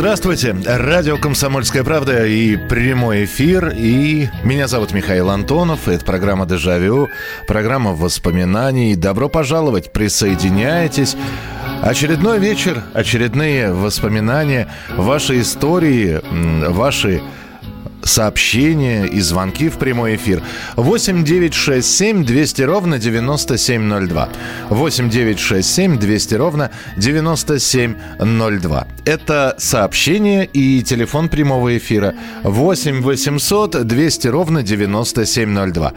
Здравствуйте. Радио «Комсомольская правда» и прямой эфир. И меня зовут Михаил Антонов. Это программа «Дежавю», программа воспоминаний. Добро пожаловать, присоединяйтесь. Очередной вечер, очередные воспоминания, ваши истории, ваши сообщения и звонки в прямой эфир. 8 9 6 7 200 ровно 9702. 8 9 6 7 200 ровно 9702. Это сообщение и телефон прямого эфира. 8 800 200 ровно 9702.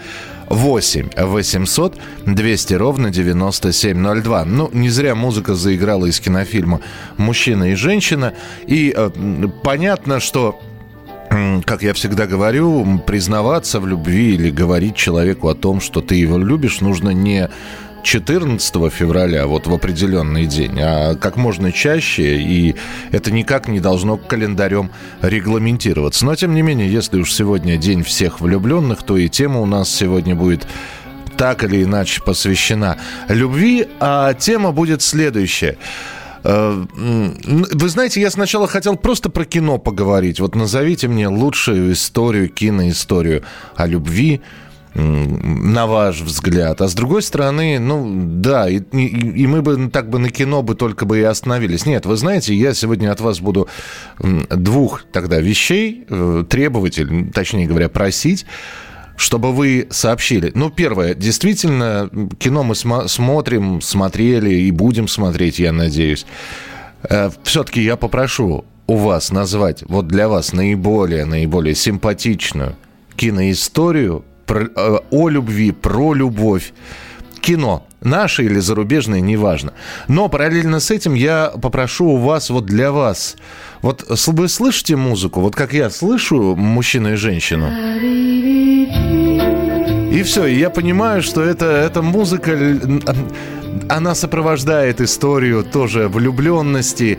8 800 200 ровно 9702. Ну, не зря музыка заиграла из кинофильма «Мужчина и женщина». И э, понятно, что как я всегда говорю, признаваться в любви или говорить человеку о том, что ты его любишь, нужно не 14 февраля, вот в определенный день, а как можно чаще, и это никак не должно календарем регламентироваться. Но, тем не менее, если уж сегодня день всех влюбленных, то и тема у нас сегодня будет так или иначе посвящена любви, а тема будет следующая – вы знаете, я сначала хотел просто про кино поговорить. Вот назовите мне лучшую историю, киноисторию о любви, на ваш взгляд. А с другой стороны, ну да, и, и, мы бы так бы на кино бы только бы и остановились. Нет, вы знаете, я сегодня от вас буду двух тогда вещей э, требовать, точнее говоря, просить чтобы вы сообщили. Ну, первое, действительно, кино мы см- смотрим, смотрели и будем смотреть, я надеюсь. Э, все-таки я попрошу у вас назвать вот для вас наиболее, наиболее симпатичную киноисторию про, э, о любви, про любовь. Кино. Наше или зарубежное, неважно. Но параллельно с этим я попрошу у вас, вот для вас, вот вы слышите музыку, вот как я слышу мужчину и женщину? И все, и я понимаю, что это, эта музыка, она сопровождает историю тоже влюбленности.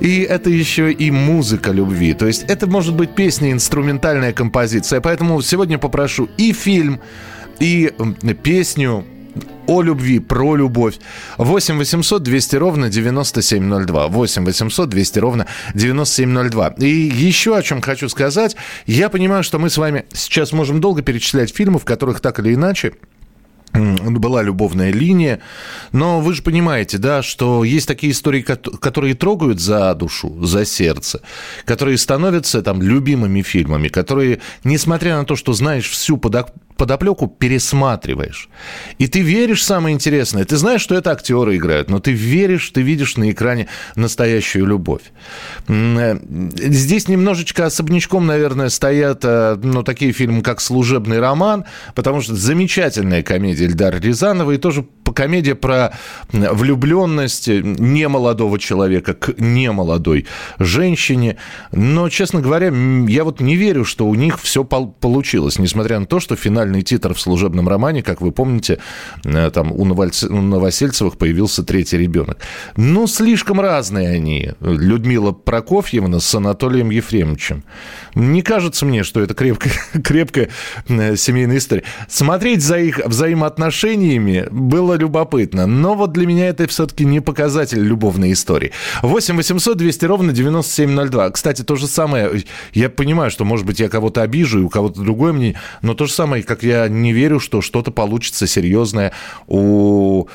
И это еще и музыка любви. То есть это может быть песня, инструментальная композиция. Поэтому сегодня попрошу и фильм, и песню о любви, про любовь. 8 800 200 ровно 9702. 8 800 200 ровно 9702. И еще о чем хочу сказать. Я понимаю, что мы с вами сейчас можем долго перечислять фильмы, в которых так или иначе была любовная линия. Но вы же понимаете, да, что есть такие истории, которые трогают за душу, за сердце, которые становятся там любимыми фильмами, которые, несмотря на то, что знаешь всю подоплеку пересматриваешь. И ты веришь, самое интересное, ты знаешь, что это актеры играют, но ты веришь, ты видишь на экране настоящую любовь. Э, здесь немножечко особнячком, наверное, стоят э, ну, такие фильмы, как «Служебный роман», потому что замечательная комедия Эльдара Рязанова и тоже комедия про влюбленность немолодого человека к немолодой женщине. Но, честно говоря, я вот не верю, что у них все получилось, несмотря на то, что финальный титр в служебном романе, как вы помните, э, там у Новосельцевых появился третий ребенок. Ну, слишком разные они. Людмила Прокофьевна с Анатолием Ефремовичем. Не кажется мне, что это крепкая, крепкая э, семейная история. Смотреть за их взаимоотношениями было любопытно. Но вот для меня это все-таки не показатель любовной истории. 8 800 200 ровно 9702. Кстати, то же самое, я понимаю, что, может быть, я кого-то обижу, и у кого-то другое мне, но то же самое, как я не верю, что что-то получится серьезное у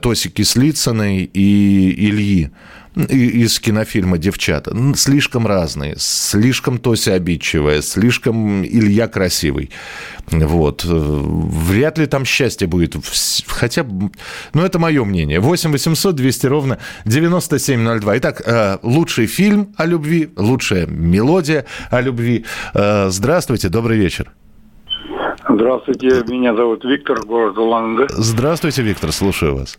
Тоси Кислицыной и Ильи из кинофильма «Девчата». Слишком разные, слишком Тося обидчивая, слишком Илья красивый. Вот. Вряд ли там счастье будет. Хотя, ну, это мое мнение. 8 800 200 ровно 9702. Итак, э, лучший фильм о любви, лучшая мелодия о любви. Э, здравствуйте, добрый вечер. Здравствуйте, меня зовут Виктор, город Улан-Удэ. Здравствуйте, Виктор, слушаю вас.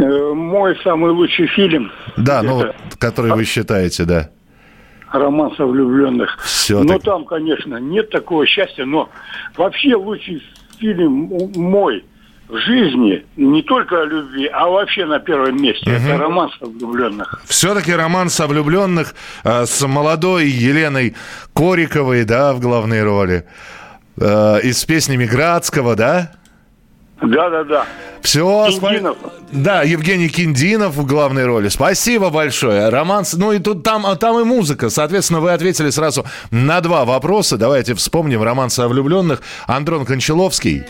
Э, мой самый лучший фильм. Да, ну, который вы считаете, да. Роман со влюбленных. Все. Ну, там, конечно, нет такого счастья, но вообще лучший фильм мой в жизни не только о любви, а вообще на первом месте. Угу. Это роман со влюбленных. Все-таки роман со влюбленных э, с молодой Еленой Кориковой, да, в главной роли. Э, и с песнями Градского, да? Да, да, да. Все, Киндинов. Да, Евгений Киндинов в главной роли. Спасибо большое. Роман, ну и тут там, там и музыка. Соответственно, вы ответили сразу на два вопроса. Давайте вспомним роман о влюбленных. Андрон Кончаловский.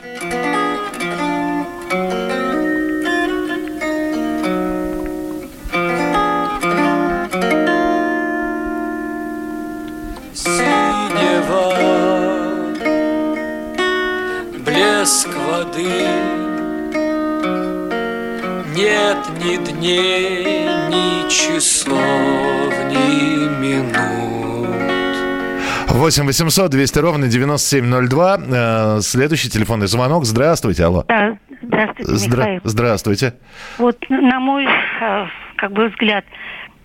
8 800 200 ровно 9702. Э, следующий телефонный звонок. Здравствуйте, алло. Да, здравствуйте, Здра- Михаил. Здравствуйте. Вот, на мой, э, как бы, взгляд,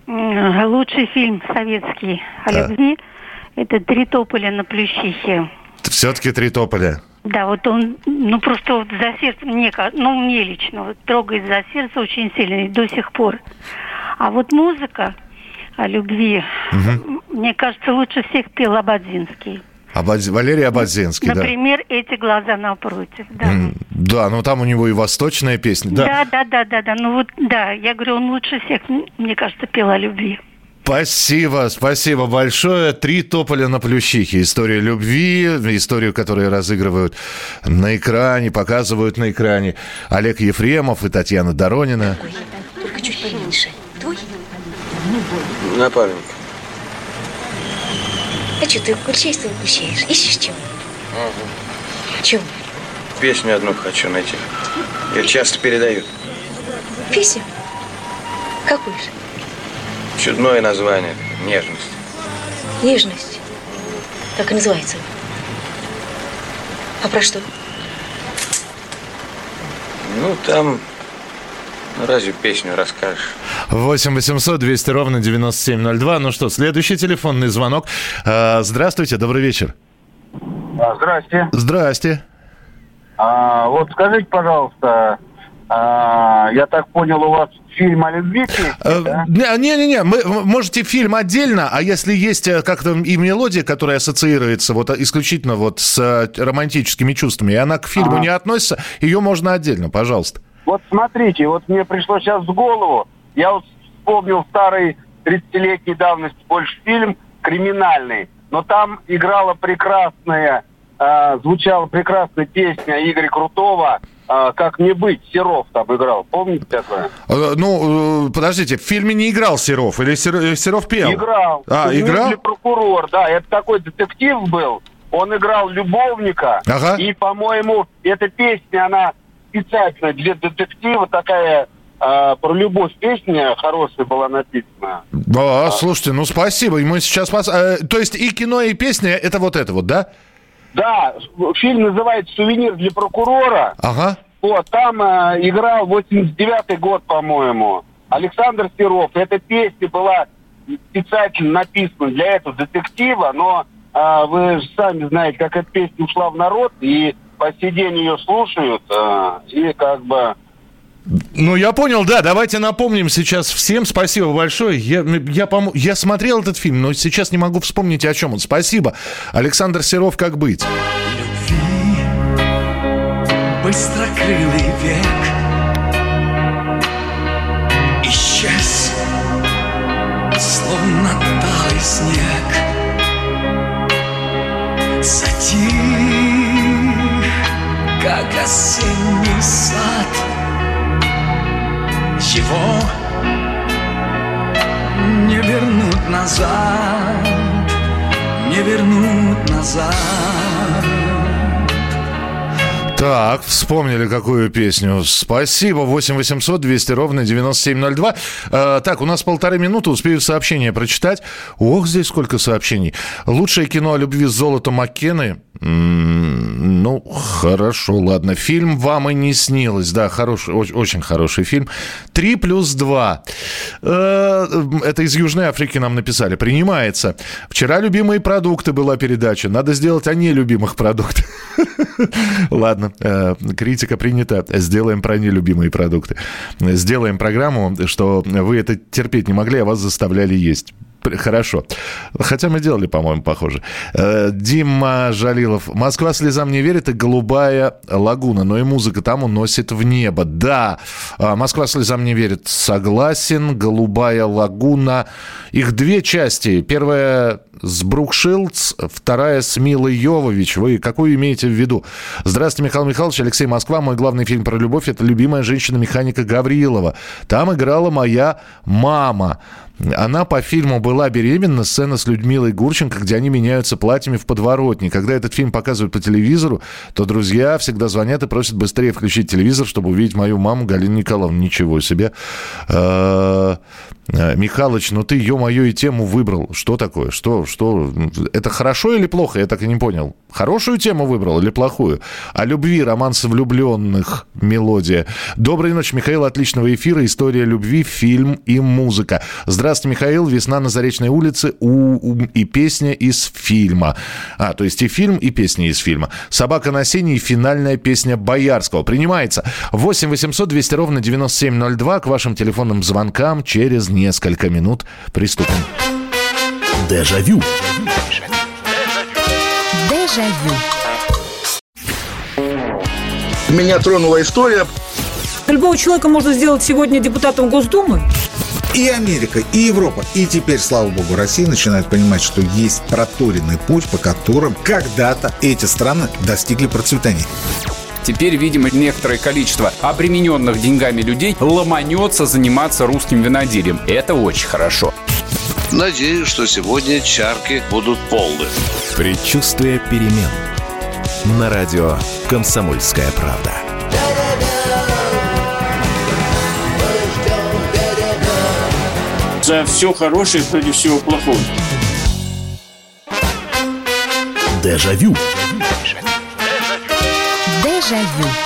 лучший фильм советский о да. любви – это «Три тополя на Плющихе». Все-таки «Три тополя». Да, вот он, ну просто вот за сердце, мне, ну мне лично, вот трогает за сердце очень сильно и до сих пор. А вот музыка о любви, угу. мне кажется, лучше всех пел Абадзинский. Абадз... Валерий Абадзинский, Например, да. эти глаза напротив, да. Mm, да, ну там у него и восточная песня. Да. да, да, да, да, да. Ну вот, да, я говорю, он лучше всех, мне кажется, пел о любви. Спасибо, спасибо большое. Три тополя на плющихе. История любви, историю, которую разыгрывают на экране, показывают на экране. Олег Ефремов и Татьяна Доронина. Только чуть поменьше. Напарник. А что, ты курчейство выпущаешь? Ищешь чего? Угу. Чем? Песню одну хочу найти. Их часто передают. Песню? Какую же? Чудное название. Нежность. Нежность? Так и называется. А про что? Ну, там... Ну, разве песню расскажешь? 8 800 200 ровно 9702. Ну что, следующий телефонный звонок. А, здравствуйте, добрый вечер. А, здрасте. Здрасте. А, вот скажите, пожалуйста, а, я так понял, у вас фильм о любви э, да? Не-не-не, вы можете фильм отдельно, а если есть э, как-то и мелодия, которая ассоциируется вот исключительно вот с э, романтическими чувствами, и она к фильму ага. не относится, ее можно отдельно, пожалуйста. Вот смотрите, вот мне пришло сейчас в голову, я вот вспомнил старый 30-летней давности больше фильм «Криминальный», но там играла прекрасная, э, звучала прекрасная песня Игоря Крутого – а, «Как не быть», Серов там играл. Помните такое? А, ну, э, подождите, в фильме не играл Серов? Или э, Серов пел? Играл. А, играл? прокурор, да. Это такой детектив был. Он играл любовника. Ага. И, по-моему, эта песня, она специально для детектива такая а, про любовь песня хорошая была написана. Да, а. слушайте, ну спасибо. Мы сейчас... Пос... А, то есть и кино, и песня, это вот это вот, да? Да, фильм называется «Сувенир для прокурора». Ага. Вот, там э, играл 89-й год, по-моему, Александр Серов. Эта песня была специально написана для этого детектива, но э, вы же сами знаете, как эта песня ушла в народ, и по сей день ее слушают, э, и как бы ну, я понял, да. Давайте напомним сейчас всем. Спасибо большое. Я, я, пом... я смотрел этот фильм, но сейчас не могу вспомнить, о чем он. Спасибо. Александр Серов, «Как быть?» Любви быстрокрылый век Исчез, словно талый снег Затих, как осенний сад — его не вернуть назад, не вернуть назад. Так, вспомнили какую песню. Спасибо. 8 800 200 ровно 9702. Э, так, у нас полторы минуты. Успею сообщение прочитать. Ох, здесь сколько сообщений. Лучшее кино о любви с золотом Маккены. М, Ну, хорошо, ладно. Фильм вам и не снилось. Да, хороший, оч- очень хороший фильм. Три плюс два. Э, Это из Южной Африки нам написали. Принимается. Вчера любимые продукты была передача. Надо сделать о нелюбимых продуктах. Ладно, э, критика принята. Сделаем про нелюбимые продукты. Сделаем программу, что вы это терпеть не могли, а вас заставляли есть. Хорошо. Хотя мы делали, по-моему, похоже. Э, Дима Жалилов. Москва слезам не верит и голубая лагуна. Но и музыка там уносит в небо. Да, А, Москва слезам не верит. Согласен. Голубая лагуна. Их две части. Первая с Брук вторая с Милой Йовович. Вы какую имеете в виду? Здравствуйте, Михаил Михайлович. Алексей Москва. Мой главный фильм про любовь – это «Любимая женщина-механика Гаврилова». Там играла моя мама. Она по фильму была беременна, сцена с Людмилой Гурченко, где они меняются платьями в подворотне. Когда этот фильм показывают по телевизору, то друзья всегда звонят и просят быстрее включить телевизор, чтобы увидеть мою маму Галину Николаевну. Ничего себе. Э, Михалыч, ну ты, ё-моё, и тему выбрал. Что такое? Что, что? Это хорошо или плохо? Я так и не понял. Хорошую тему выбрал или плохую? О любви, романс влюбленных, мелодия. Доброй ночи, Михаил. Отличного эфира. История любви, фильм и музыка. Здравствуйте, Михаил. Весна на Заречной улице у, у- и песня из фильма. А, то есть и фильм, и песня из фильма. «Собака на сене» и финальная песня Боярского. Принимается. 8 800 200 ровно 9702 к вашим телефонным звонкам через несколько минут приступим. Дежавю. Дежавю. Меня тронула история. Любого человека можно сделать сегодня депутатом Госдумы. И Америка, и Европа, и теперь, слава богу, Россия начинает понимать, что есть проторенный путь, по которым когда-то эти страны достигли процветания. Теперь, видимо, некоторое количество обремененных деньгами людей ломанется заниматься русским виноделием. Это очень хорошо. Надеюсь, что сегодня чарки будут полны. Предчувствие перемен. На радио «Комсомольская правда». За все хорошее против всего плохого. Дежавю. Дежавю.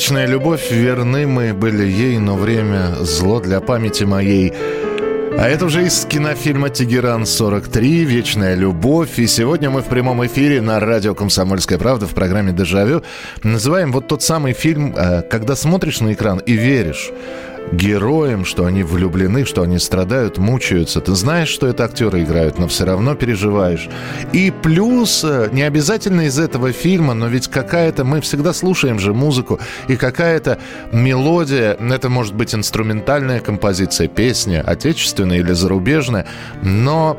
Вечная любовь, верны мы были ей, но время зло для памяти моей. А это уже из кинофильма «Тегеран-43. Вечная любовь». И сегодня мы в прямом эфире на радио «Комсомольская правда» в программе «Дежавю» называем вот тот самый фильм, э, когда смотришь на экран и веришь героям, что они влюблены, что они страдают, мучаются. Ты знаешь, что это актеры играют, но все равно переживаешь. И плюс, э, не обязательно из этого фильма, но ведь какая-то, мы всегда слушаем же музыку, и какая-то мелодия, это может быть инструментальная композиция, песня, отечественная или зарубежная, но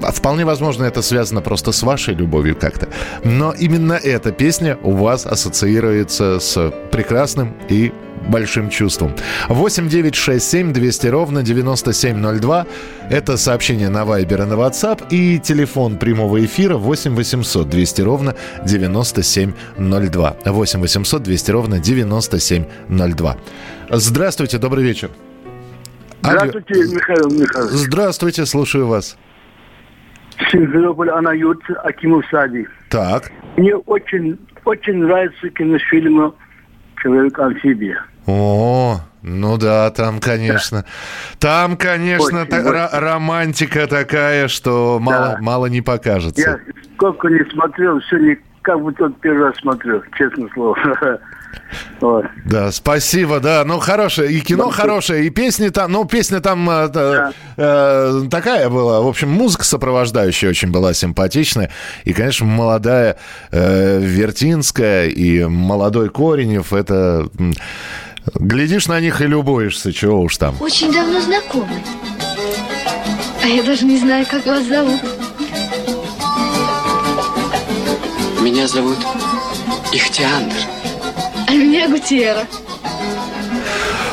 Вполне возможно, это связано просто с вашей любовью как-то. Но именно эта песня у вас ассоциируется с прекрасным и большим чувством. 8 9 6 7 200 ровно 9702. Это сообщение на Viber и на WhatsApp. И телефон прямого эфира 8 800 200 ровно 9702. 8 800 200 ровно 9702. Здравствуйте, добрый вечер. Здравствуйте, Михаил Михайлович. Здравствуйте, слушаю вас. Симферополь, Анают, Акимов Сади. Так. Мне очень, очень нравится кинофильм «Человек-амфибия». О, ну да, там, конечно. Там, конечно, Очень, та- очень. ро- романтика такая, что мало, мало не покажется. Я сколько не смотрел, все не как будто вот первый раз смотрю, честное слово. Вот. Да, спасибо, да. Ну, хорошее. И кино хорошее, и песни там, ну, песня там э, та- э, такая была. В общем, музыка сопровождающая очень была симпатичная. И, конечно, молодая э, Вертинская и молодой Коренев, это... Глядишь на них и любуешься, чего уж там. Очень давно знакомы. А я даже не знаю, как вас зовут. Меня зовут Ихтиандр. А меня Гутиера.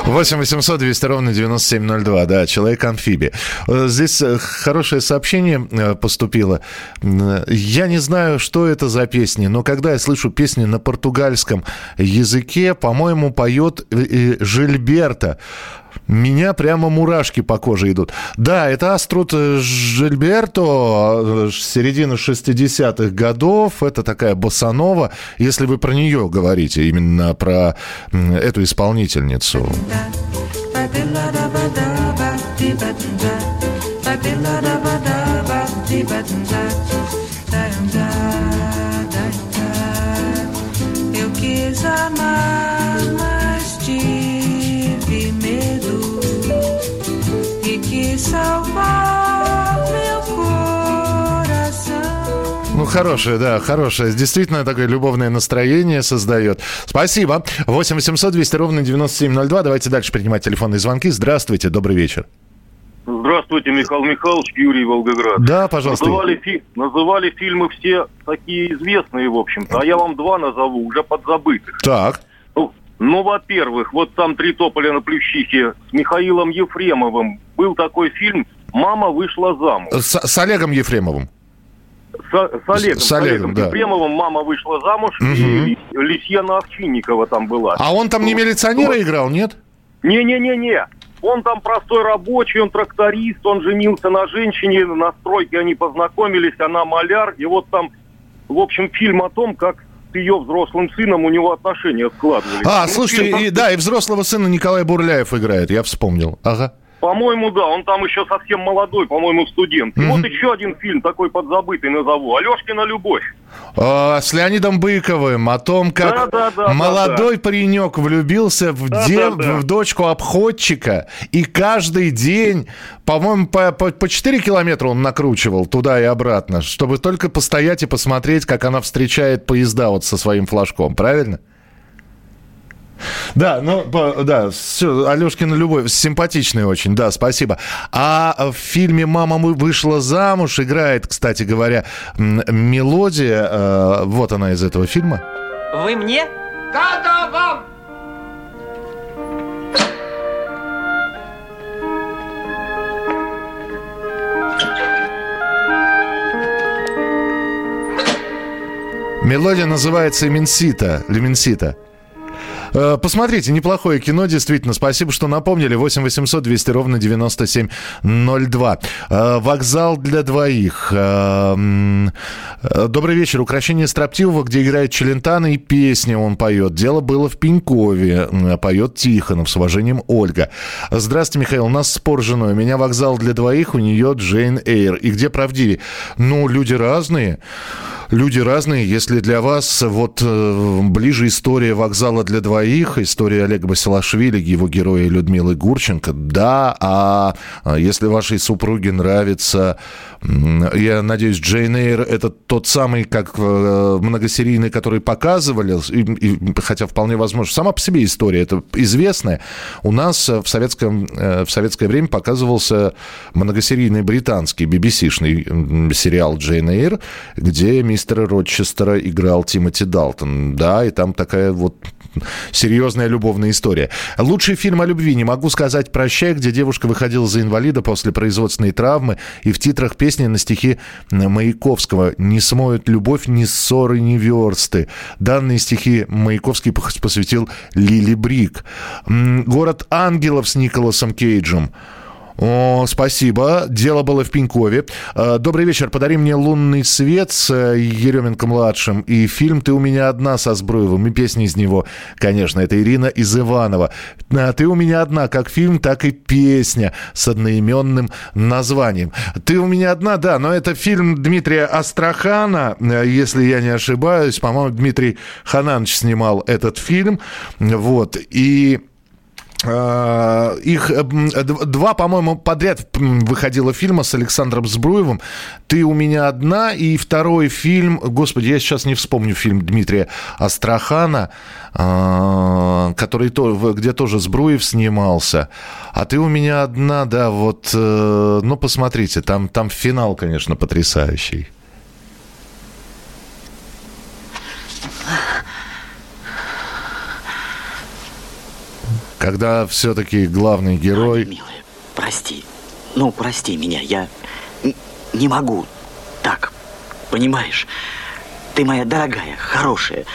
8 800 200 ровно 9702, да, человек-амфибия. Э, Здесь э, хорошее сообщение э, поступило. Я не знаю, что это за песни, но когда я слышу песни на португальском языке, по-моему, поет Жильберта. Меня прямо мурашки по коже идут. Да, это Аструт Жильберто, э, середина 60-х годов. Это такая босанова, если вы про нее говорите, именно про эту исполнительницу. Ну, хорошее, да, хорошее. Действительно, такое любовное настроение создает. Спасибо. 8 800 200 ровно 9702. Давайте дальше принимать телефонные звонки. Здравствуйте, добрый вечер. Здравствуйте, Михаил Михайлович, Юрий Волгоград. Да, пожалуйста. Называли, фи- называли фильмы все такие известные, в общем-то, а я вам два назову, уже подзабытых. Так. Ну, ну, во-первых, вот там «Три тополя на плющихе» с Михаилом Ефремовым был такой фильм «Мама вышла замуж». С, с Олегом Ефремовым. С, с Олегом, С Олегом, да. Ефремовым «Мама вышла замуж», Мгм. и Лисьяна Овчинникова там была. А он там не милиционера играл, нет? Не-не-не-не. Он там простой рабочий, он тракторист, он женился на женщине, на стройке они познакомились, она маляр. И вот там, в общем, фильм о том, как с ее взрослым сыном у него отношения складывались. А, Ну, слушайте, фильм, и, да, и взрослого сына Николай Бурляев играет, я вспомнил. Ага. По-моему, да, он там еще совсем молодой, по-моему, студент. И Мгм. вот еще один фильм такой подзабытый назову. «Алешкина любовь». А, с Леонидом Быковым о том, как Да, да, да, молодой паренек влюбился в, Да, дев- да, да. в дочку обходчика, и каждый день, по-моему, по, по, по 4 километра он накручивал туда и обратно, чтобы только постоять и посмотреть, как она встречает поезда вот со своим флажком, правильно? Да, ну, да, все, Алешкина любовь, симпатичный очень, да, спасибо. А в фильме «Мама мы- вышла замуж» играет, кстати говоря, мелодия, э, вот она из этого фильма. Вы мне? Да-да, вам! Мелодия называется «Именсита», «Леменсита». Э, Посмотрите, неплохое кино, действительно. Спасибо, что напомнили. 8 800 200 ровно 9702. Э, Вокзал для двоих. Э, Добрый вечер. Украшение Строптивого, где играет Челентано и песни он поет. Дело было в Пенькове. Поет Тихонов. С уважением, Ольга. Здравствуйте, Михаил. У нас спор с женой. У меня вокзал для двоих, у нее Джейн Эйр. И где правдивее? Ну, люди разные. Люди разные. Если для вас вот э, ближе история вокзала для двоих, история Олега Басилашвили, его героя Людмилы Гурченко, да. А а если вашей супруге нравится, я надеюсь, Джейн Эйр это тот самый, как э, многосерийный, который показывали, и- и, хотя вполне возможно, сама по себе история, это известная. У нас э, в, советском, э, в советское время показывался многосерийный британский BBC-шный сериал Джейн Эйр, где мистера Рочестера играл Тимоти Далтон. Да, и там такая вот серьезная любовная история. Лучший фильм о любви не могу сказать «Прощай», где девушка выходила за инвалида после производственной травмы, и в титрах песни на стихи Маяковского «Не смоют любовь ни ссоры, ни версты». Данные стихи Маяковский пос- посвятил Лили Брик. «Город ангелов» с Николасом Кейджем. О, спасибо. Дело было в Пенькове. Э, Добрый вечер. Подари мне «Лунный свет» с э, Еременко-младшим и фильм «Ты у меня одна» со Збруевым и песни из него, конечно. Это Ирина из Иванова. А, «Ты у меня одна» как фильм, так и песня с одноименным названием. «Ты у меня одна», да, но это фильм Дмитрия Астрахана, э, если я не ошибаюсь. По-моему, Дмитрий Хананович снимал этот фильм. Вот. И... Э, Их э, два, по-моему, подряд выходило фильма с Александром Збруевым. «Ты у меня одна» и второй фильм, господи, я сейчас не вспомню фильм Дмитрия Астрахана, э, который где тоже Збруев снимался. А «Ты у меня одна», да, вот, ну, посмотрите, там, там финал, конечно, потрясающий. Когда все-таки главный герой... Милая, прости. Ну, прости меня, я не могу так, понимаешь? Ты моя дорогая, хорошая.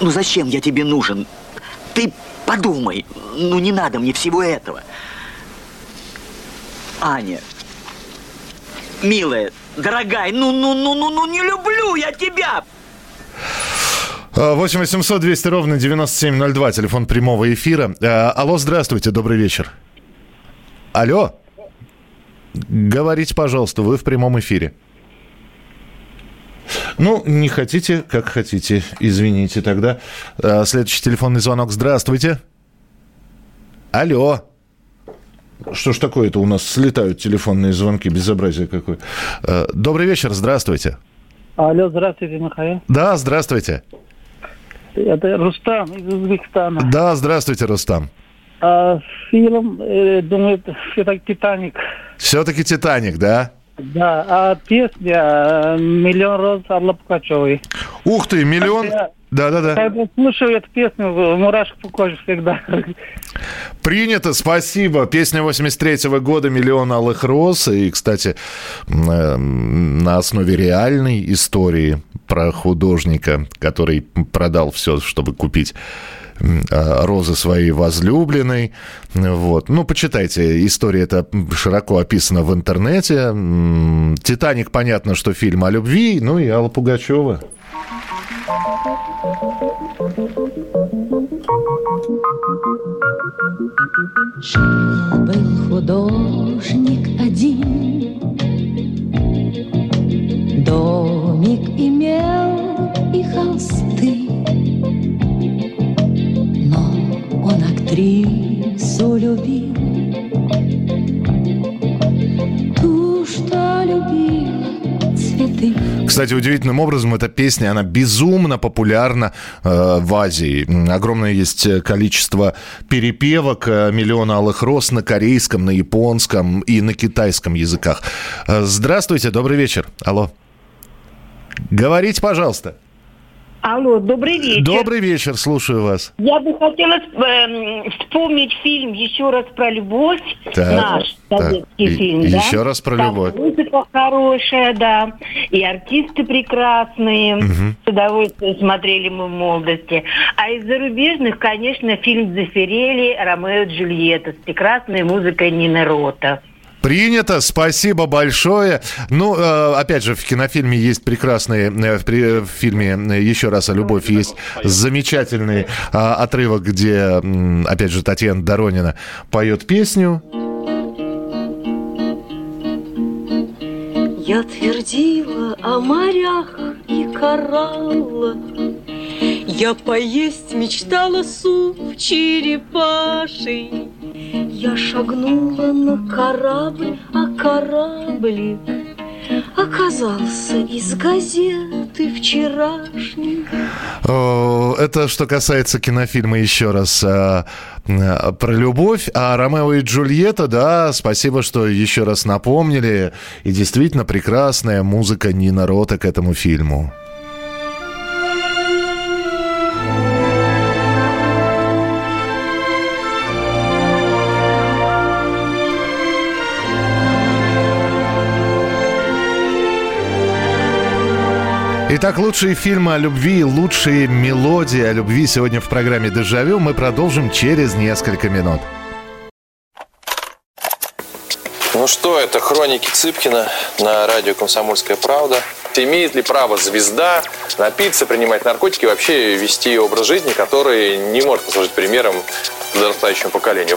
Ну зачем я тебе нужен? Ты подумай, ну не надо мне всего этого. Аня, милая, дорогая, ну, ну, ну, ну, ну, не люблю я тебя. 8 800 200 ровно 9702, телефон прямого эфира. Э, Алло, здравствуйте, добрый вечер. Алло. Говорите, пожалуйста, вы в прямом эфире. Ну, не хотите, как хотите. Извините тогда. Э, Следующий телефонный звонок. Здравствуйте. Алло. Что ж такое-то у нас слетают телефонные звонки, безобразие какое. Э, Добрый вечер, здравствуйте. Алло, здравствуйте, Михаил. Да, здравствуйте. Это Рустам из Узбекистана. Да, здравствуйте, Рустам. А, фильм, э, думаю, это «Титаник». Все-таки «Титаник», да? Да, а песня «Миллион роз» Алла Пугачевой. Ух ты, миллион... Когда- Да-да-да. Когда слушаю эту песню, мурашка по коже всегда. Принято, спасибо. Песня 83-го года «Миллион алых роз». И, кстати, м, э, на основе реальной истории про художника, который продал все, чтобы купить э, розы своей возлюбленной. Вот. Ну, почитайте, история эта широко описана в интернете. «Титаник», понятно, что фильм о любви. Ну и Алла Пугачева. Был художник один, домик имел и холсты, но он актрису любил, ту, что цветы. Кстати, удивительным образом эта песня, она безумно популярна э, в Азии. Огромное есть количество перепевок э, «Миллион алых роз» на корейском, на японском и на китайском языках. Э, Здравствуйте, добрый вечер. Алло. Говорите, пожалуйста. Алло, добрый вечер. Добрый вечер, слушаю вас. Я бы хотела эм, вспомнить фильм еще раз про любовь. Так, Наш так. советский И- фильм, и да? еще раз про Там любовь. Музыка хорошая, да. И артисты прекрасные. Мгм. С удовольствием смотрели мы в молодости. А из зарубежных, конечно, фильм Зафирели «Ромео и Джульетта» с прекрасной музыкой Нины Рота. Принято, спасибо большое. Ну, э, опять же, в кинофильме есть прекрасные, э, в, фильме э, «Еще раз о любовь» есть замечательный отрывок, где, опять же, Татьяна Доронина поет песню. Я твердила о морях и кораллах, Я поесть мечтала суп черепаший. Я шагнула на корабль, а кораблик Оказался из газеты вчерашней. Это что касается кинофильма еще раз э, э, про любовь. А Ромео и Джульетта, да, спасибо, что еще раз напомнили. И действительно прекрасная музыка Нина Рота к этому фильму. Итак, лучшие фильмы о любви, лучшие мелодии о любви сегодня в программе «Дежавю» мы продолжим через несколько минут. Ну что, это хроники Цыпкина на радио «Комсомольская правда». Имеет ли право звезда напиться, принимать наркотики и вообще вести образ жизни, который не может послужить примером подрастающему поколению?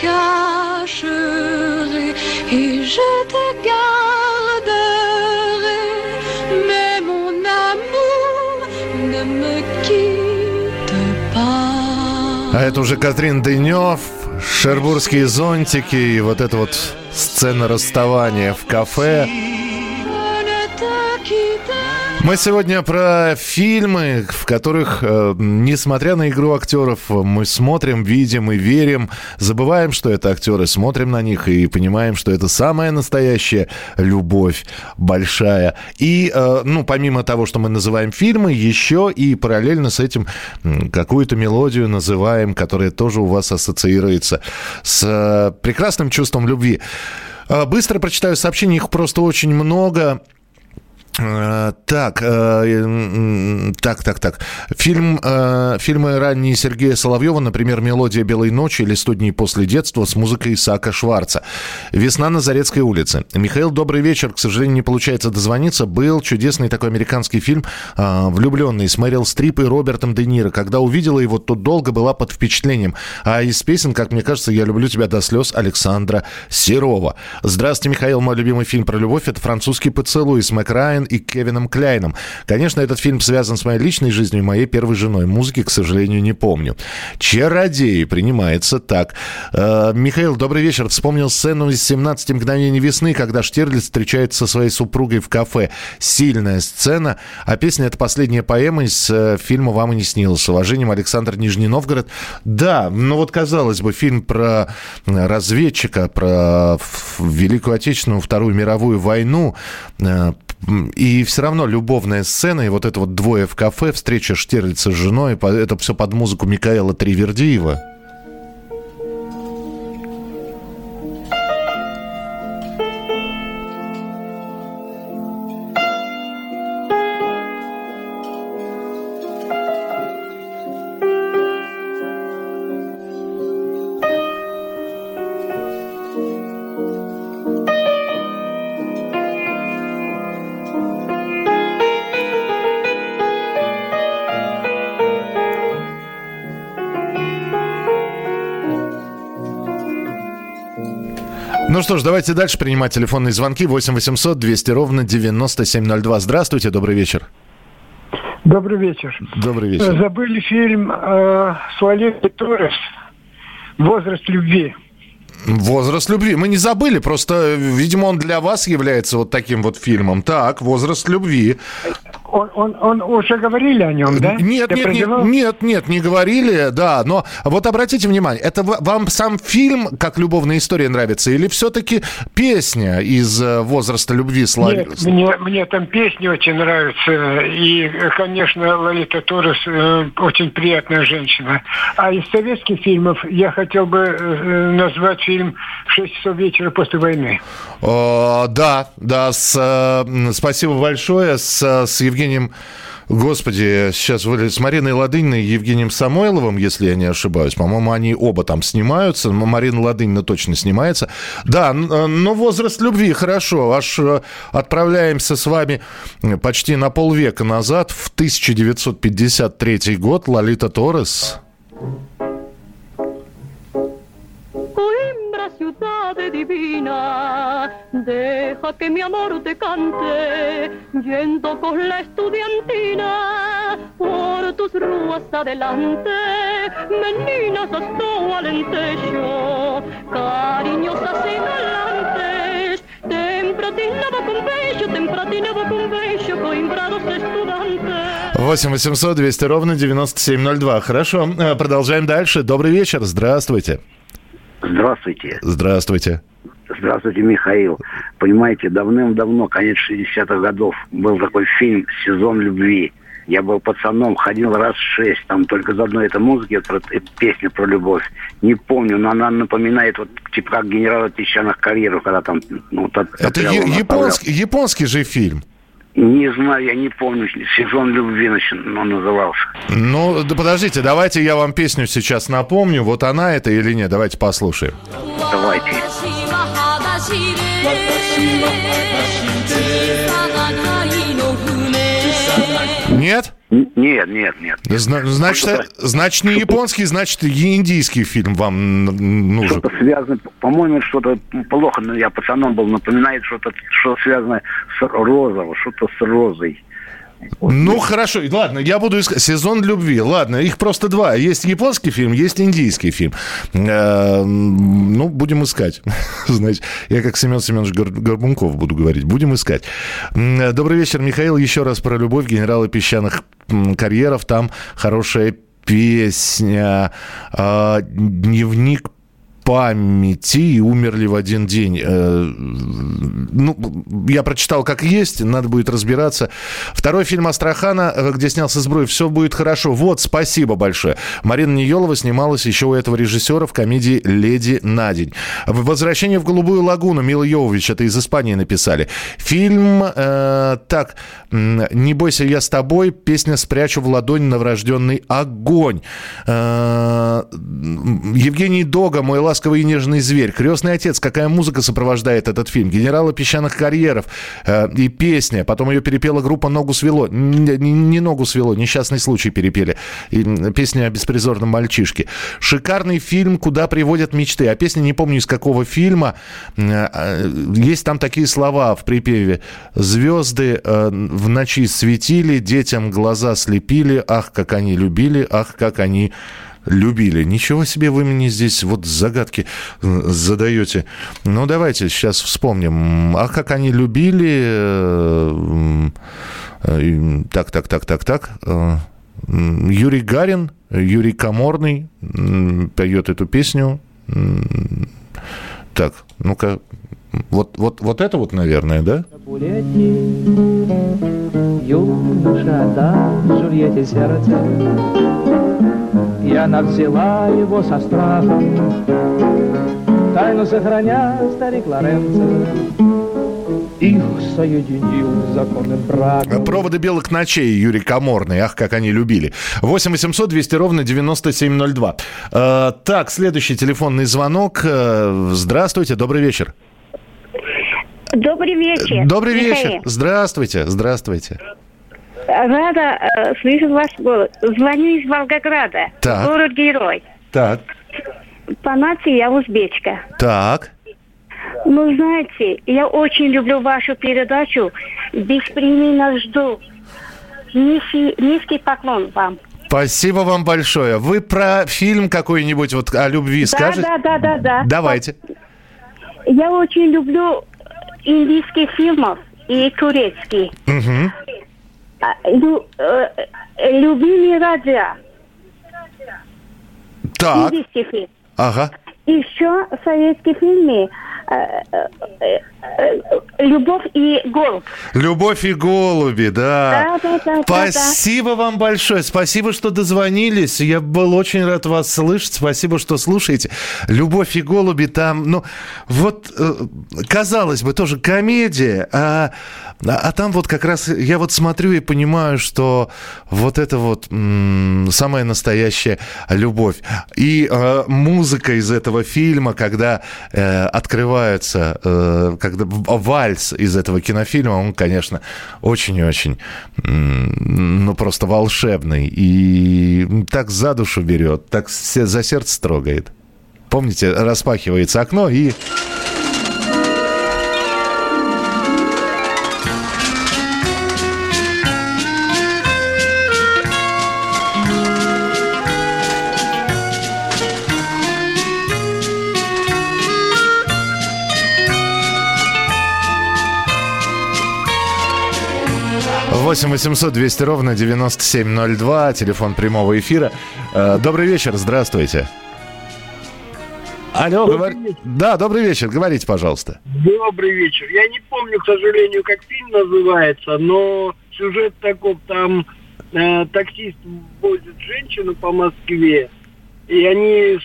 cacherai et je te garderai. Mais mon amour ne me quitte pas. А это уже Катрин Дынев, шербургские зонтики и вот эта вот сцена расставания в кафе. Мы сегодня про фильмы, в которых, э, несмотря на игру актеров, мы смотрим, видим и верим, забываем, что это актеры, смотрим на них и понимаем, что это самая настоящая любовь большая. И, э, ну, помимо того, что мы называем фильмы, еще и параллельно с этим какую-то мелодию называем, которая тоже у вас ассоциируется с э, прекрасным чувством любви. Быстро прочитаю сообщения, их просто очень много. Э, Так, э, м, так, так, так. Фильм, э, фильмы ранние Сергея Соловьева, например, «Мелодия белой ночи» или «Сто дней после детства» с музыкой Исаака Шварца. «Весна на Зарецкой улице». Михаил, добрый вечер. К сожалению, не получается дозвониться. Был чудесный такой американский фильм э, «Влюбленный» с Мэрил Стрип и Робертом Де Ниро. Когда увидела его, то долго была под впечатлением. А из песен, как мне кажется, «Я люблю тебя до слез» Александра Серова. Здравствуйте, Михаил. Мой любимый фильм про любовь – это «Французский поцелуй» с Мэк Райан и Кевином Кляйном. Конечно, этот фильм связан с моей личной жизнью и моей первой женой. Музыки, к сожалению, не помню. «Чародей» принимается так. Э, Михаил, добрый вечер. Вспомнил сцену из «17 мгновений весны», когда Штирлиц встречается со своей супругой в кафе. Сильная сцена. А песня – это последняя поэма из э, фильма «Вам и не снилось». С уважением, Александр Нижний Новгород. Да, ну вот, казалось бы, фильм про разведчика, про Великую Отечественную, Вторую мировую войну. Э, И все равно любовная сцена, и вот это вот двое в кафе, встреча Штирлица с женой, это все под музыку Микаэла Тривердиева. Что ж, давайте дальше принимать телефонные звонки. 8 800 200 ровно 9702. Здравствуйте, добрый вечер. Добрый вечер. Добрый вечер. Э, Забыли фильм э, с Валерией Торрес «Возраст любви». Возраст любви. Мы не забыли, просто, видимо, он для вас является вот таким вот фильмом. Так, возраст любви. Он, он, он уже говорили о нем, да? Нет, Я нет, нет, нет, нет, не говорили, да. Но вот обратите внимание, это вам сам фильм как любовная история нравится, или все-таки песня из э, возраста любви с Ла- Нет, мне, мне там песни очень нравятся. И, э, конечно, Лолита Торрес э, очень приятная женщина. А из советских фильмов я хотел бы э, назвать фильм «В шесть часов вечера после войны». О, да, да, с, э, спасибо большое. С, э, с Евгением, господи, сейчас вы- с Мариной Ладыниной и Евгением Самойловым, если я не ошибаюсь. По-моему, они оба там снимаются. Марина Ладынина точно снимается. Да, э, но возраст любви, хорошо. Аж э, отправляемся с вами э, почти на полвека назад, в 1953 год. Лолита Торрес. Coimbra, ciudad divina, deja que mi amor te cante, yendo con la estudiantina por tus ruas adelante. Meninas hasta alentejo, cariñosas y galantes, tempratinaba con beso, tempratinaba con beso, coimbrados estudiantes. 8 800 200 ровно 9702. Хорошо, э, продолжаем дальше. Добрый вечер, здравствуйте. Здравствуйте. Здравствуйте. Здравствуйте, Михаил. Понимаете, давным-давно, конец 60-х годов, был такой фильм «Сезон любви». Я был пацаном, ходил раз шесть, там только за одной этой музыки, вот про, э, песня про любовь. Не помню, но она напоминает вот типа как генерала песчаных карьеров, когда там ну, от- Это я- он японский, японский же фильм. Не знаю, я не помню. Сезон любви он назывался. Ну, да подождите, давайте я вам песню сейчас напомню. Вот она это или нет? Давайте послушаем. Давайте. Нет? Нет, нет, нет. Зна- значит, значит, не японский, значит, и индийский фильм вам нужен. Что-то связано, по-моему, что-то плохо, но я пацаном был, напоминает что-то, что связано с розовым, что-то с розой. Ну, хорошо, ладно, я буду искать. Сезон любви. Ладно, их просто два. Есть японский фильм, есть индийский фильм. Э, Ну, будем искать. Знаете, я как Семен Семенович Гор- Горбунков буду говорить. Будем искать. Добрый вечер, Михаил. Еще раз про любовь генерала песчаных карьеров. Там хорошая песня. А, Дневник памяти и умерли в один день. Э, Ну, я прочитал как есть, надо будет разбираться. Второй фильм Астрахана, э, где снялся сброй, все будет хорошо. Вот, спасибо большое. Марина Неелова снималась еще у этого режиссера в комедии «Леди на день». «Возвращение в голубую лагуну» Мила Йовович, это из Испании написали. Фильм, э, так, «Не бойся, я с тобой», песня «Спрячу в ладонь новорожденный огонь». Э, Евгений Дога, «Мой ласковый и нежный зверь». «Крестный отец», какая музыка сопровождает этот фильм. «Генералы песчаных карьеров» э, и песня. Потом ее перепела группа «Ногу свело». Не, не- «Ногу свело», «Несчастный случай» перепели. И песня о беспризорном мальчишке. Шикарный фильм «Куда приводят мечты». А песня, не помню из какого фильма. Э, э, Есть там такие слова в припеве. «Звезды э, в ночи светили, детям глаза слепили, ах, как они любили, ах, как они любили. Ничего себе вы мне здесь вот загадки э, задаете. Ну, давайте сейчас вспомним. А как они любили... э, э, Так, так, так, так, так. э, Юрий Гарин, Юрий Каморный м, поет эту песню. Так, ну-ка. Вот, вот, вот это вот, наверное, да? Юноша отдал Джульетте сердце, И она взяла его со страхом, Тайну сохраня старик Лоренцо. Их соединил законным браком. Проводы белых ночей Юрий Каморный. Ах, как они любили. 8 800 200 ровно 9702. Э, так, следующий телефонный звонок. Э, здравствуйте, добрый вечер. Добрый вечер. Добрый вечер. Михаил. Здравствуйте, здравствуйте. Рада э, слышать ваш голос. Звоню из Волгограда. Так. Город-герой. Так, По нации я узбечка. так. Ну, знаете, я очень люблю вашу передачу. Беспримерно жду. Низкий, низкий поклон вам. Спасибо вам большое. Вы про фильм какой-нибудь вот о любви скажете? Да, да, да, да, да. Давайте. Я очень люблю индийские фильмы и турецкие. Мгм. А, лю- э, э, любимый радио. Так. Индийский фильм. Ага. Еще советские фильмы э, э, «Любовь и голубь». Любовь и голуби, да. Да, да, да, да, Спасибо вам большое. Спасибо, что дозвонились. Я был очень рад вас слышать. Спасибо, что слушаете. Любовь и голуби там, ну, вот, казалось бы, тоже комедия, а, а там вот как раз я вот смотрю и понимаю, что вот это вот м, самая настоящая любовь. И э, музыка из этого фильма, когда э, открывается, э, когда вальс из этого кинофильма, он, конечно, очень и очень, м, ну, просто волшебный. И так за душу берет, так за сердце трогает. Помните, распахивается окно и... Восемь 800 200 ровно 9702, телефон прямого эфира. Э, Добрый вечер, здравствуйте. Алло, говор- Да, добрый вечер, говорите, пожалуйста. Добрый вечер. Я не помню, к сожалению, как фильм называется, но сюжет таков, там э, таксист возит женщину по Москве, и они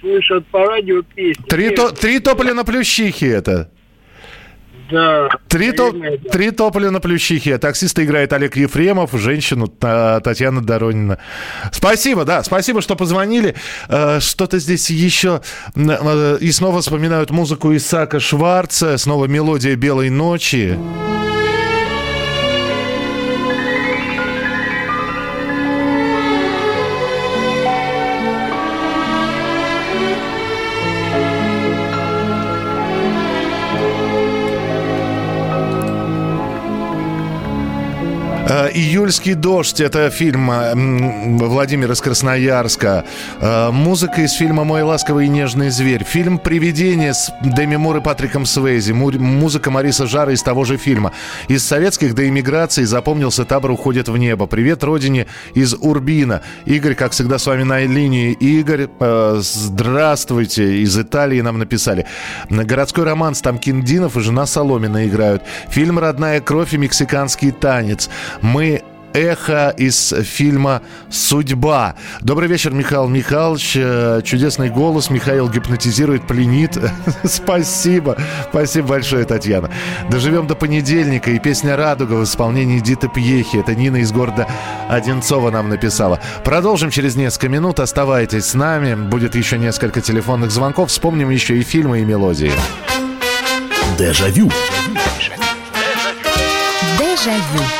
слышат по радио песню. Три, то- три тополя на плющихе это. Да. Три, топ, три тополя на плющихе. Таксиста играет Олег Ефремов, женщину Та- Татьяна Доронина. Спасибо, да, спасибо, что позвонили. Э, Что-то здесь еще... э, И снова вспоминают музыку Исаака Шварца, снова мелодия «Белой ночи». «Июльский дождь» — это фильм Владимира из Красноярска. Э, Музыка из фильма «Мой ласковый и нежный зверь». Фильм «Привидение» с Деми Мур и Патриком Свейзи. Му- Музыка Мариса Жара из того же фильма. Из советских до эмиграции запомнился «Табор уходит в небо». «Привет родине» из Урбина. Игорь, как всегда, с вами на линии. Игорь, э, здравствуйте. Из Италии нам написали. «Городской романс». Там Киндинов и жена Соломина играют. Фильм «Родная кровь» и «Мексиканский танец». Мы эхо из фильма «Судьба». Добрый вечер, Михаил Михайлович. Э, Чудесный голос. Михаил гипнотизирует, пленит. Спасибо. Спасибо большое, Татьяна. Доживем до понедельника. И песня «Радуга» в исполнении Диты Пьехи. Это Нина из города Одинцова нам написала. Продолжим через несколько минут. Оставайтесь с нами. Будет еще несколько телефонных звонков. Вспомним еще и фильмы, и мелодии. Дежавю. Дежавю.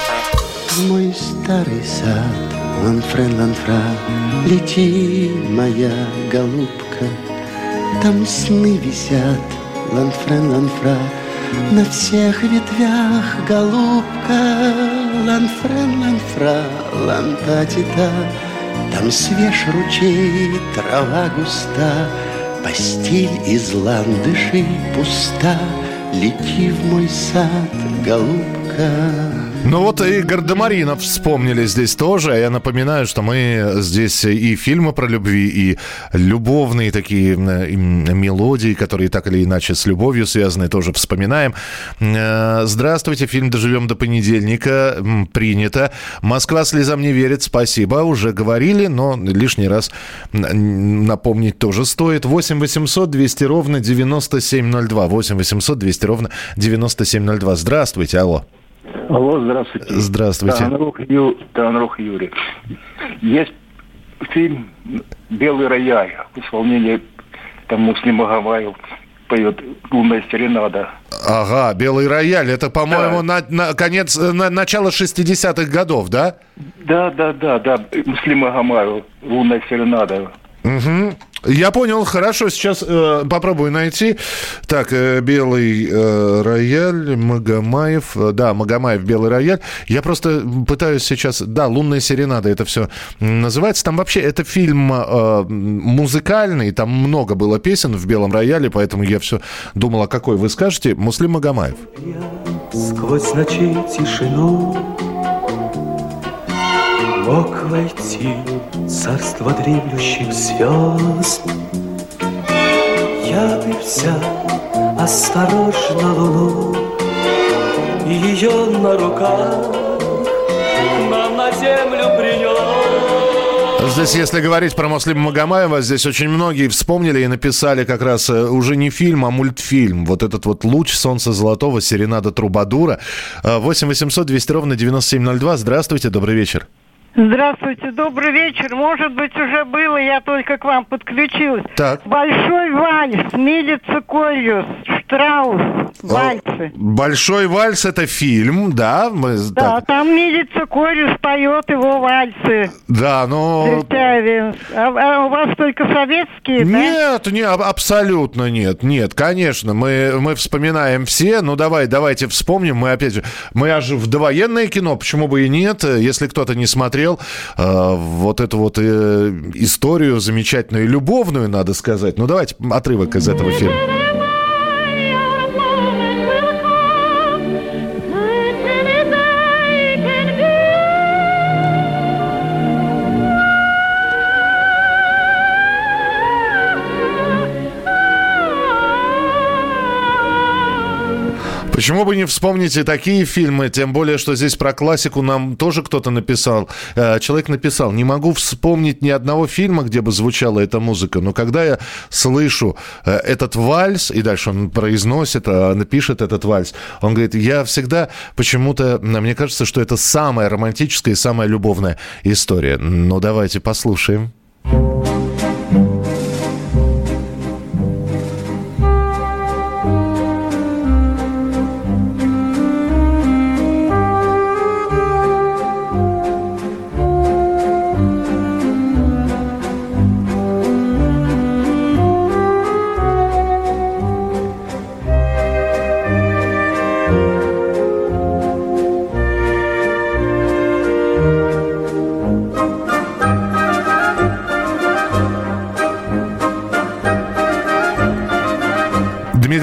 В мой старый сад, ланфрен, ланфра, Лети, моя голубка, Там сны висят, ланфрен, ланфра, На всех ветвях голубка, Ланфрен, ланфра, лантатита, Там свеж ручей, трава густа, Постель из ландышей пуста, Лети в мой сад, голубка. Ну вот и Гардемаринов вспомнили здесь тоже. Я напоминаю, что мы здесь и фильмы про любви, и любовные такие мелодии, которые так или иначе с любовью связаны, тоже вспоминаем. Э, Здравствуйте, фильм «Доживем до понедельника». Принято. «Москва слезам не верит». Спасибо. Уже говорили, но лишний раз напомнить тоже стоит. 8 800 200 ровно 9702. 8 800 200 ровно 9702. Здравствуйте, алло. Алло, здравствуйте. Здравствуйте. Таганрог, Ю, Таганрог Юрий. Есть фильм «Белый рояль» в исполнении там Муслим Магомаев поет «Лунная серенада». Ага, «Белый рояль». Это, по-моему, на, на конец, на, начало 60-х годов, да? Да, да, да, да, Муслим Магомаев «Лунная серенада». Угу. Я понял, хорошо, сейчас э, попробую найти. Так, э, белый э, рояль, Магомаев, э, да, Магомаев, белый рояль. Я просто пытаюсь сейчас, да, лунная серенада, это все называется. Там вообще это фильм э, музыкальный, там много было песен в белом рояле, поэтому я все думал, а какой вы скажете? Муслим Магомаев. Сквозь ночей тишину Мог войти царство дремлющих звезд Я бы взял осторожно луну И ее на руках нам на землю принес Здесь, если говорить про Муслима Магомаева, здесь очень многие вспомнили и написали как раз э, уже не фильм, а мультфильм. Вот этот вот «Луч солнца золотого», «Серенада Трубадура». Э, 8 800 200 ровно 9702. Здравствуйте, добрый вечер. Здравствуйте, добрый вечер. Может быть, уже было, я только к вам подключилась. Так. Большой вальс, Милица Кольюс, Штраус, вальсы. Большой вальс это фильм, да? Мы, Да, так. там Милица Кольюс поет его вальсы. Да, но... А, а у вас только советские, да? Нет, не, аб- абсолютно нет, нет, конечно, мы, мы вспоминаем все, ну давай, давайте вспомним, мы опять же, мы аж в довоенное кино, почему бы и нет, если кто-то не смотрел, э, вот эту вот э, историю замечательную, любовную, надо сказать, ну давайте отрывок из этого фильма. Почему бы не вспомнить и такие фильмы, тем более, что здесь про классику нам тоже кто-то написал. Э, Человек написал, не могу вспомнить ни одного фильма, где бы звучала эта музыка, но когда я слышу э, этот вальс, и дальше он произносит, э, напишет этот вальс, он говорит, я всегда почему-то, мне кажется, что это самая романтическая и самая любовная история. Ну, давайте послушаем.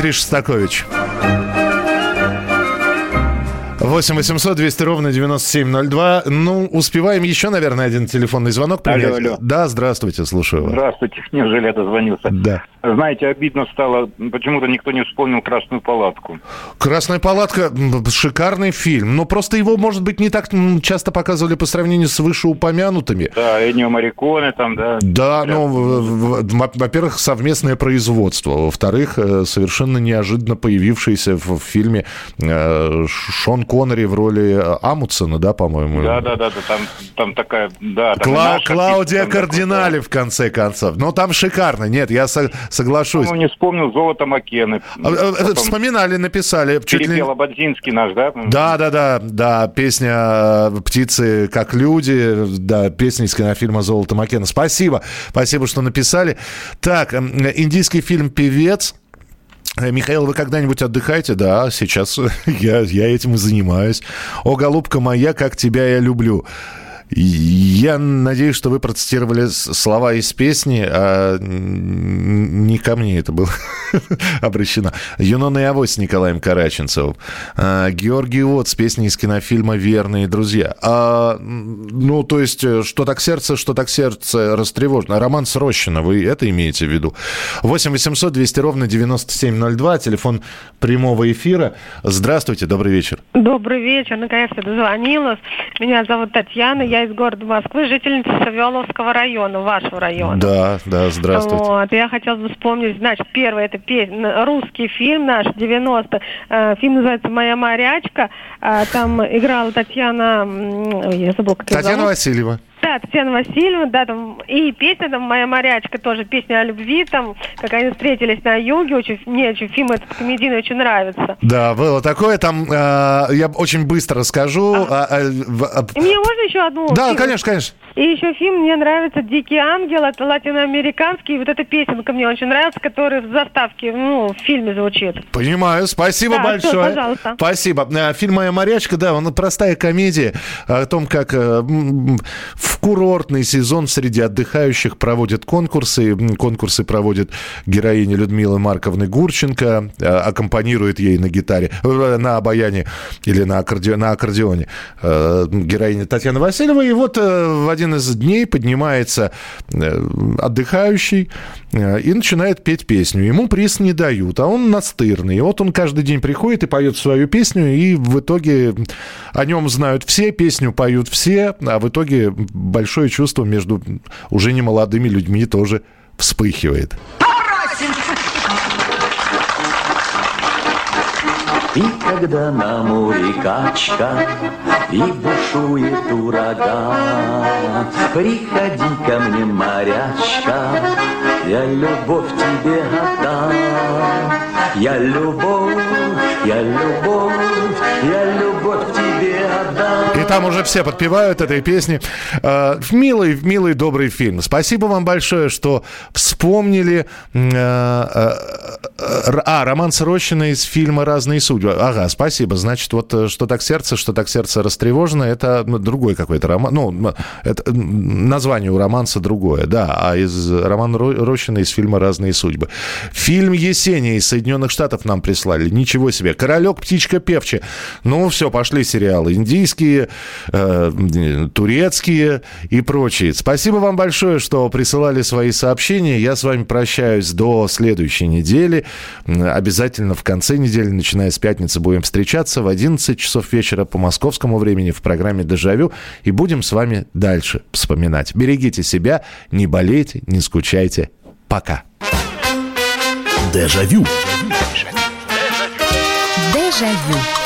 Дмитрий Шостакович. 8 800 200 ровно 9702. Ну, успеваем еще, наверное, один телефонный звонок принять. Алло, алло. Да, здравствуйте, слушаю вас. Здравствуйте, неужели я дозвонился? Да. Знаете, обидно стало, почему-то никто не вспомнил «Красную палатку». «Красная палатка» шикарный фильм, но просто его, может быть, не так часто показывали по сравнению с вышеупомянутыми. Да, Эннио Мариконе там, да. Да, ну, в- во- во-первых, совместное производство. Во-вторых, э, совершенно неожиданно появившийся в фильме э, Шон Коннери в роли э, Амутсона, да, по-моему? Да, да, да, да, там, там такая, да. там Кла- Клаудия такой, Кардинали, в конце концов. Ну, там шикарно. Нет, я соглашусь. Ну, не вспомнил «Золото Маккены». А, э, Потом Вспоминали, написали. Чуть ли- Перепел Абадзинский наш, да? Да, да, да, да, песня э, «Птицы как люди», да, песня из кинофильма «Золото Маккена». Спасибо, спасибо, что написали. Так, эм, индийский фильм «Певец». Э, Михаил, вы когда-нибудь отдыхаете? Да, сейчас я, я этим и занимаюсь. «О, голубка моя, как тебя я люблю». Я надеюсь, что вы процитировали слова из песни, а не ко мне это было обращено. Юнона и Авось с Николаем Караченцевым. А, Георгий Вот с песней из кинофильма «Верные друзья». А, ну, то есть, э, что так сердце, что так сердце растревожено. Роман Срощина, вы это имеете в виду? 8 800 200 ровно 9702, телефон прямого эфира. Здравствуйте, добрый вечер. Добрый вечер, наконец-то дозвонилась. Меня зовут Татьяна, я из города Москвы, жительница Савеловского района, вашего района. Да, да, здравствуйте. Вот, я хотела бы вспомнить, значит, первый это песня, русский фильм наш, 90 э, фильм называется «Моя морячка», Э, там играла Татьяна, ой, я забыла, как Татьяна зовут. Васильева. Да, Татьяна Васильевна, да, там, и песня там «Моя морячка» тоже, песня о любви, там, как они встретились на юге, очень, мне очень фильм этот комедийный очень нравится. Да, было такое. Там э, я очень быстро расскажу. А, а, в- а, И мне можно еще одну? Да, фильм? конечно, конечно. И еще фильм мне нравится «Дикий ангел», это латиноамериканский, и вот эта песенка мне очень нравится, которая в заставке, ну, в фильме звучит. Понимаю, спасибо Да, большое. всё, пожалуйста. Спасибо. Э, Фильм «Моя морячка», да, он простая комедия о том, как э, м, курортный сезон среди отдыхающих проводят конкурсы. Конкурсы проводит героиня Людмилы Марковны Гурченко, э, аккомпанирует ей на гитаре, э, на обаяне или на, аккорде- на аккордеоне э, героиня Татьяна Васильева. И вот в один из дней поднимается отдыхающий и начинает петь песню. Ему приз не дают, а он настырный. И вот он каждый день приходит и поет свою песню, и в итоге о нем знают все, песню поют все, а в итоге большое чувство между уже немолодыми людьми тоже вспыхивает. И когда на море качка И бушует ураган Приходи ко мне, морячка Я любовь тебе отдам. Я любовь, я любовь, я любовь И там уже все подпевают этой песни. Э, Милый, милый, добрый фильм. Спасибо вам большое, что вспомнили... э, э, А, роман Сорощина из фильма «Разные судьбы». Ага, спасибо. Значит, вот «Что так сердце, что так сердце растревожено» — это ну, другой какой-то роман. Ну, это, название у романса другое, да. А из романа Ро- Рощина из фильма «Разные судьбы». Фильм «Есения» из Соединенных Штатов нам прислали. Ничего себе. «Королек, птичка, певче». Ну, все, пошли сериалы. Индийские, э, турецкие и прочие. Спасибо вам большое, что присылали свои сообщения. Я с вами прощаюсь до следующей недели. Обязательно в конце недели, начиная с пятницы, будем встречаться в 11 часов вечера по московскому времени в программе «Дежавю». И будем с вами дальше вспоминать. Берегите себя, не болейте, не скучайте. Пока. Дежавю. Дежавю.